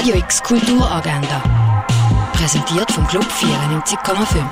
Radio X Kulturagenda. Präsentiert vom Club 94,5.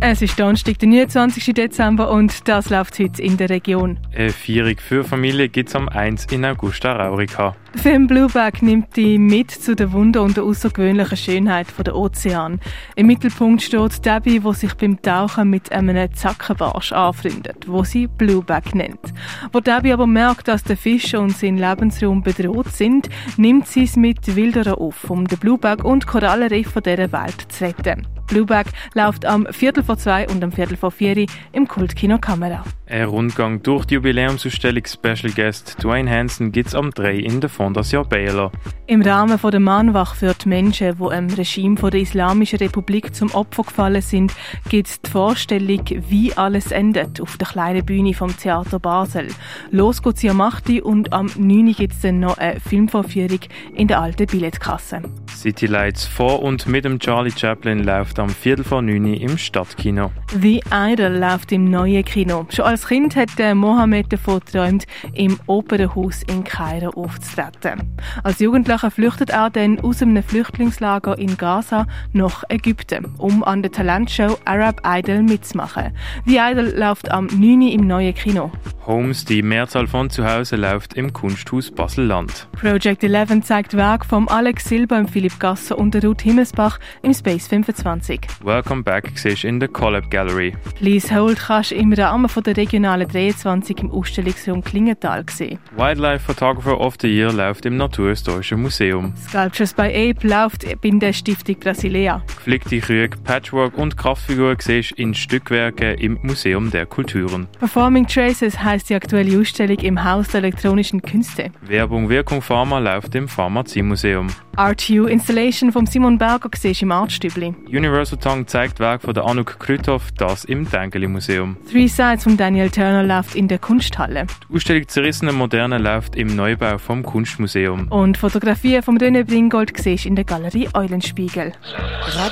Es ist Donnerstag, der 29. Dezember und das läuft heute in der Region. Eine Feierung für Familie gibt es am 1 in Augusta Raurica. Der Film Blueback nimmt die mit zu der Wunder und der außergewöhnlichen Schönheit der Ozean. Im Mittelpunkt steht Debbie, die sich beim Tauchen mit einem Zackenbarsch anfreundet, wo sie Blueback nennt. Wo Debbie aber merkt, dass der Fisch und sein Lebensraum bedroht sind, nimmt sie es mit Wilderer auf, um den Blueback und Korallenriff dieser Welt zu retten. Blueback läuft am Viertel vor zwei und am Viertel vor vier im Kultkino Kamera. Ein Rundgang durch die Jubiläumsausstellung Special Guest Dwayne Hansen gibt es am 3 in der Fondation Baylor. Im Rahmen der Mahnwache für die Menschen, die im Regime der Islamischen Republik zum Opfer gefallen sind, gibt es die Vorstellung, wie alles endet, auf der kleinen Bühne vom Theater Basel. Los geht's am 8. und am 9. gibt es dann noch eine Filmvorführung in der alten Billetkasse. City Lights vor und mit dem Charlie Chaplin läuft am Viertel vor 9 im Stadtkino. The Idol läuft im neuen Kino. Schon als Kind hat Mohammed davon geträumt, im Opernhaus in Kairo aufzutreten. Als Jugendlicher flüchtet er dann aus einem Flüchtlingslager in Gaza nach Ägypten, um an der Talentshow Arab Idol mitzumachen. The Idol läuft am 9. im neuen Kino. Homes, die Mehrzahl von zu Hause läuft im Kunsthaus Basel-Land. Project 11 zeigt Werk von Alex Silber, Philipp Gasser und Ruth Himmelsbach im Space 25. Welcome Back siehst in der Collab Gallery. Please Hold kannst du im Rahmen von der Regionalen 23 im Ausstellungsraum Klingenthal sehen. Wildlife Photographer of the Year läuft im Naturhistorischen Museum. Sculptures by Ape läuft bei der Stiftung Brasilea. Geflickte Krüge, Patchwork und Kraftfiguren siehst in Stückwerken im Museum der Kulturen. Performing Traces heißt die aktuelle Ausstellung im Haus der elektronischen Künste. Werbung Wirkung Pharma läuft im Pharmaziemuseum. RTU Installation von Simon Berger siehst im Artstübli. Universal Tongue zeigt Werk von der Anuk Krüthoff, das im Dengeli Museum. Three Sides von Daniel Turner läuft in der Kunsthalle. Die Ausstellung Zerrissene Moderne läuft im Neubau vom Kunstmuseum. Und Fotografien vom René Bringold siehst in der Galerie Eulenspiegel. Radio